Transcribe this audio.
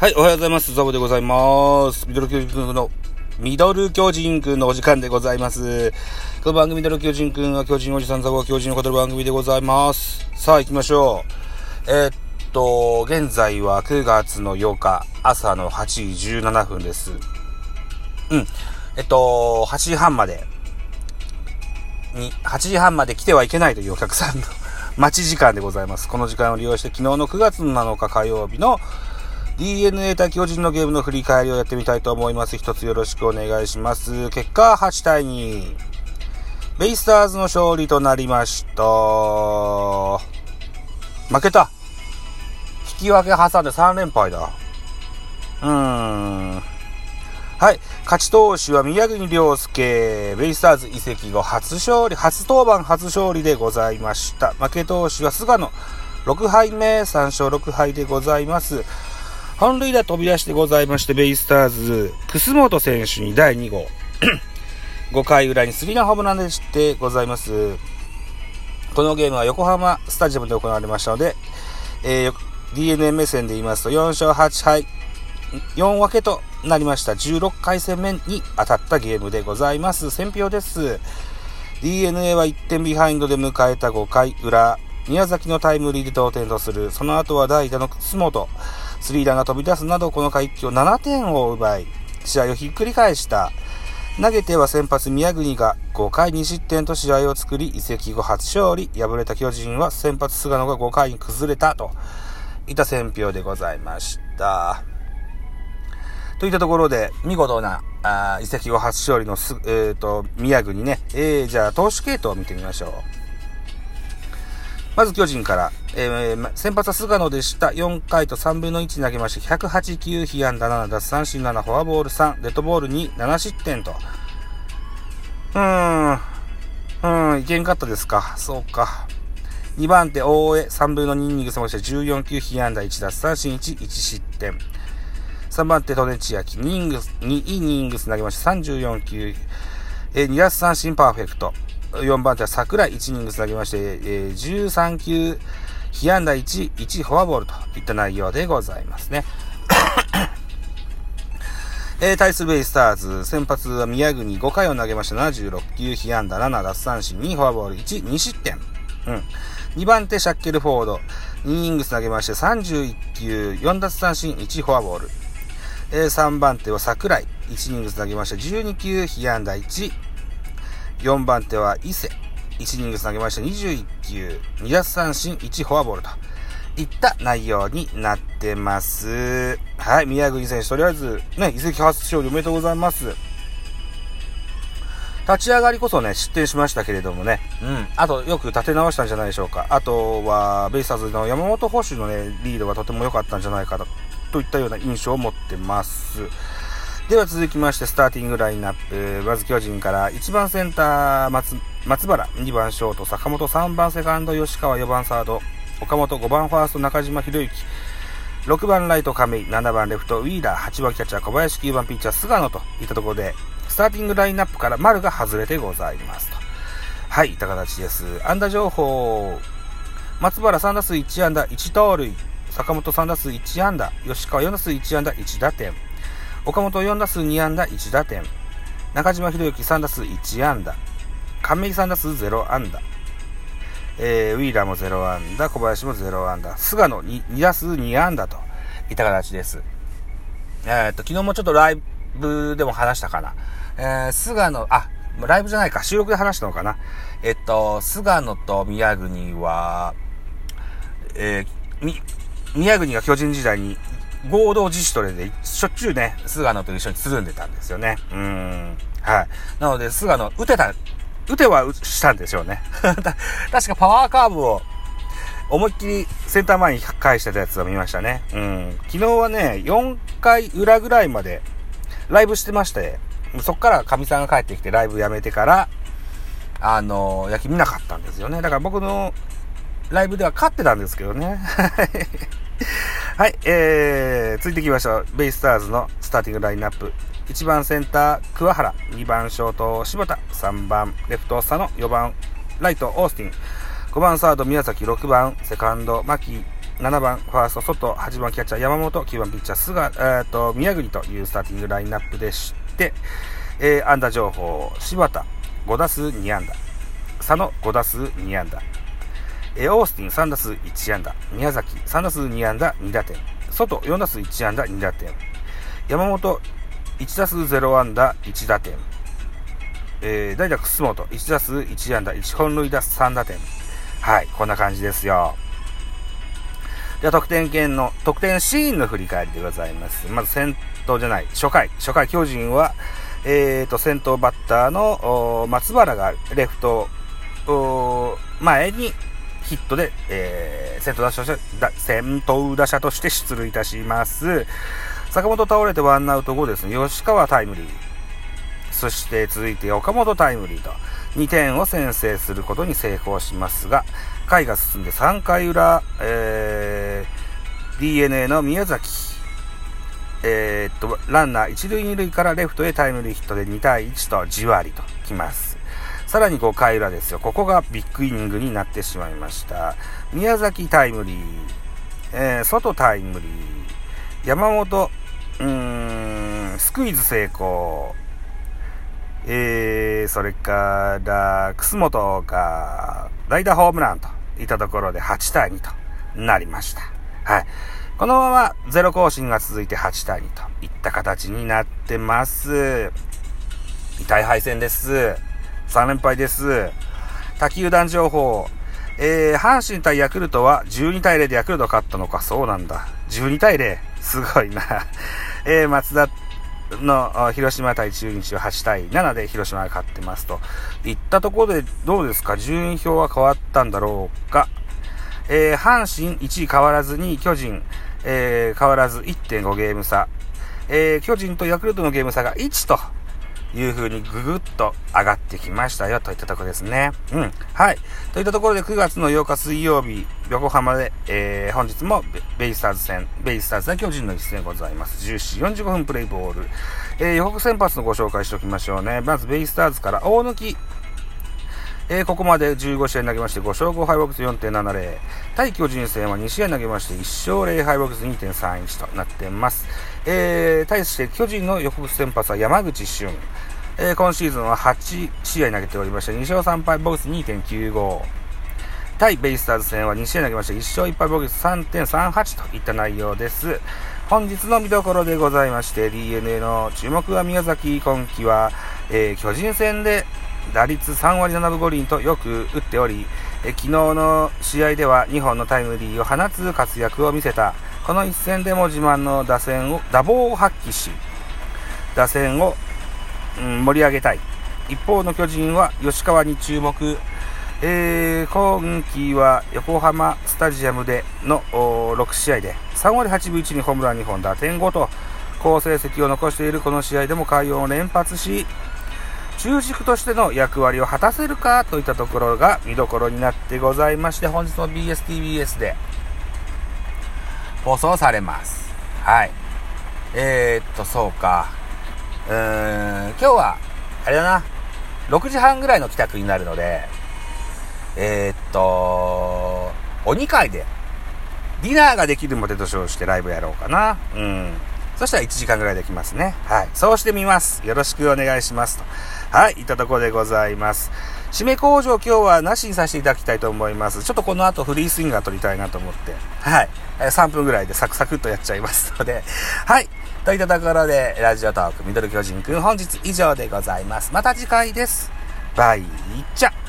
はい、おはようございます。ザボでございます。ミドル巨人くんの、ミドル巨人くんのお時間でございます。この番組ミドル巨人くんは巨人おじさんザボは巨人を語る番組でございます。さあ、行きましょう。えー、っと、現在は9月の8日、朝の8時17分です。うん。えっと、8時半まで、に、8時半まで来てはいけないというお客さんの待ち時間でございます。この時間を利用して昨日の9月の7日火曜日の DNA 対巨人のゲームの振り返りをやってみたいと思います。一つよろしくお願いします。結果8対2。ベイスターズの勝利となりました。負けた。引き分け挟んで3連敗だ。うーん。はい。勝ち投手は宮国良介、ベイスターズ移籍後初勝利、初登板初勝利でございました。負け投手は菅野、6敗目、3勝6敗でございます。本塁打飛び出してございまして、ベイスターズ、楠本選手に第2号。5回裏にスリーランホームランでしてございます。このゲームは横浜スタジアムで行われましたので、えー、DNA 目線で言いますと4勝8敗、4分けとなりました。16回戦目に当たったゲームでございます。選票です。DNA は1点ビハインドで迎えた5回裏、宮崎のタイムリーで同点とする。その後は代打の楠本。スリーランが飛び出すなど、この回一挙7点を奪い、試合をひっくり返した。投げては先発宮国が5回2失点と試合を作り、移籍後初勝利。敗れた巨人は先発菅野が5回に崩れたといた選評でございました。といったところで、見事な、あ移籍後初勝利のす、えっ、ー、と、宮国ね。えー、じゃあ、投手系統を見てみましょう。まず巨人から、えー、先発は菅野でした。4回と3分の1投げまして、108球、被安打7、奪三振7、フォアボール3、デッドボール2、7失点と。うーん、うん、いけんかったですか？そうか。2番手、大江、3分の2イニングスまして、14球、被安打1、奪三振1、1失点。3番手、トネチアキ、2イニングス、2イニングス投げまして、34球、えー、2奪三振パーフェクト。4番手は桜井1イニングス投げまして、えー、13球、被安打1、1フォアボールといった内容でございますね。えー、対するベイスターズ、先発は宮国5回を投げました76球、被安打7、奪三振2、フォアボール1、2失点。うん。2番手、シャッケルフォード、2イニングス投げまして31球、4奪三振1、フォアボール。えー、3番手は桜井、1イニングス投げました12球、被安打1、4番手は伊勢。1イニング投げまして21球、2奪三振、1フォアボールといった内容になってます。はい、宮国選手、とりあえず、ね、移籍初勝利おめでとうございます。立ち上がりこそね、失点しましたけれどもね、うん。あと、よく立て直したんじゃないでしょうか。あとは、ベイスターズの山本捕手のね、リードがとても良かったんじゃないかと、といったような印象を持ってます。では続きまして、スターティングラインナップ。まず巨人から、1番センター松、松原、2番ショート、坂本、3番セカンド、吉川、4番サード、岡本、5番ファースト、中島博之、6番ライト亀井、7番レフトウィーラー、8番キャッチャー小林、9番ピッチャー菅野と。いったところで、スターティングラインナップから丸が外れてございますと。はい、いった形です。安打情報、松原3打数1安打1盗塁、坂本3打数1安打、吉川4打数1安打1打点、岡本4打数2安打1打点。中島博之3打数1安打。亀井3打数0安打。えー、ウィーラーも0安打、小林も0安打。菅野 2, 2打数2安打といった形です。えー、っと、昨日もちょっとライブでも話したかな。えー、菅野、あ、ライブじゃないか、収録で話したのかな。えっと、菅野と宮国は、えー、み、宮国が巨人時代に合同自主トレでしょっちゅうね、菅野と一緒につるんでたんですよね。うん。はい。なので、菅野、打てた、打てはしたんでしょうね。確かパワーカーブを思いっきりセンター前に返してたやつを見ましたね。うん。昨日はね、4回裏ぐらいまでライブしてまして、そっから神さんが帰ってきてライブやめてから、あの、野球見なかったんですよね。だから僕のライブでは勝ってたんですけどね。はい、えー、続いていきましょう。ベイスターズのスターティングラインナップ。1番センター、桑原。2番ショート、柴田。3番レフト、佐野。4番ライト、オースティン。5番サード、宮崎。6番セカンド、牧。7番ファースト、外、8番キャッチャー山本、9番ピッチャー菅、えー、と宮国というスターティングラインナップでして、えー、安打情報、柴田、5打数2安打、佐野、5打数2安打、えー、オースティン、3打数1安打、宮崎、3打数2安打、2打点、外、4打数1安打、2打点、山本、1打数0安打、1打点、えー、代打楠本、1打数1安打、1本塁打3打点。はい、こんな感じですよ。では、得点圏の、得点シーンの振り返りでございます。まず先頭じゃない、初回、初回巨人は、えーと、先頭バッターの松原がレフト前にヒットで、えー、先頭打者先頭打者として出塁いたします。坂本倒れてワンアウト後ですね、吉川タイムリー。そして続いて岡本タイムリーと2点を先制することに成功しますが、回が進んで3回裏、えー、DNA の宮崎、えー、っと、ランナー1塁2塁からレフトへタイムリーヒットで2対1とじわりときます。さらに5回裏ですよ。ここがビッグイニングになってしまいました。宮崎タイムリー、えー、外タイムリー、山本、うーん、スクイズ成功、えー、それから、楠本が代打ホームランといったところで8対2となりました。はい。このままゼロ更新が続いて8対2といった形になってます。痛い敗戦です。3連敗です。他球団情報。えー、阪神対ヤクルトは12対0でヤクルト勝ったのか。そうなんだ。12対0。すごいな。えー、松田の広島対中日は8対7で広島が勝ってますといったところでどうですか？順位表は変わったんだろうか、えー、阪神1位変わらずに巨人、えー、変わらず1.5ゲーム差、えー、巨人とヤクルトのゲーム差が1という風にぐぐっと上がってきましたよといったところですね。うん。はい。といったところで9月の8日水曜日、横浜で、えー、本日もベイスターズ戦、ベイスターズ対巨人の一戦ございます。14時45分プレイボール。えー、予告先発のご紹介しておきましょうね。まずベイスターズから大貫。えー、ここまで15試合投げまして5勝5敗ボックス4.70。対巨人戦は2試合投げまして1勝0敗ボックス2.31となっています。えー、対して巨人の予告先発は山口俊。えー、今シーズンは8試合投げておりまして、2勝3敗ボックス2.95。対ベイスターズ戦は2試合投げまして、1勝1敗ボックス3.38といった内容です。本日の見どころでございまして、DNA の注目は宮崎今季は、えー、巨人戦で打率3割7分5厘とよく打っており、え昨日の試合では2本のタイムリーを放つ活躍を見せたこの一戦でも自慢の打線を、打棒を発揮し、打線を、うん、盛り上げたい。一方の巨人は吉川に注目。えー、今季は横浜スタジアムでの6試合で3割8分1にホームラン2本、打点5と好成績を残しているこの試合でも快音を連発し、中軸としての役割を果たせるかといったところが見どころになってございまして、本日の BSTBS で放送されます。はい。えー、っと、そうか。うーん、今日は、あれだな、6時半ぐらいの帰宅になるので、えー、っと、鬼会で、ディナーができるまでと称してライブやろうかな。うん。そしたら1時間ぐらいできますね。はい。そうしてみます。よろしくお願いしますと。はい。いったところでございます。締め工場今日はなしにさせていただきたいと思います。ちょっとこの後フリースインガー撮りたいなと思って。はい。3分ぐらいでサクサクっとやっちゃいますので。はい。といったところで、ラジオトークミドル巨人くん本日以上でございます。また次回です。バイチャ